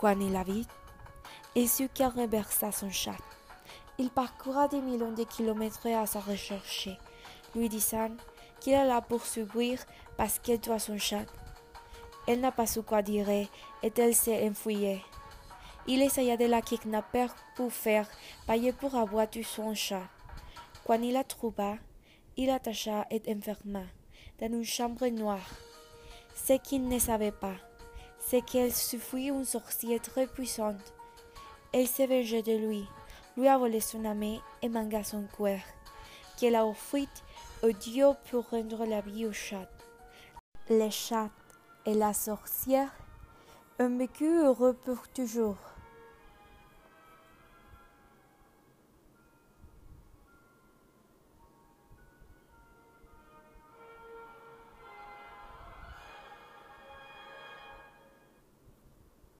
Quand il la vit, il sut qu'elle renversa son chat. Il parcourra des millions de kilomètres à sa recherche, lui disant qu'il allait la poursuivre parce qu'elle doit son chat. Elle n'a pas su quoi dire et elle s'est enfuyée. Il essaya de la kidnapper pour faire payer pour avoir tué son chat. Quand il la trouva, il l'attacha et enferma dans une chambre noire. Ce qu'il ne savait pas, c'est qu'elle suffit une sorcière très puissante. Elle s'est vengée de lui, lui a volé son ami et mangé son cœur, qu'elle a offert au Dieu pour rendre la vie au chat. Les chats et la sorcière ont vécu heureux pour toujours.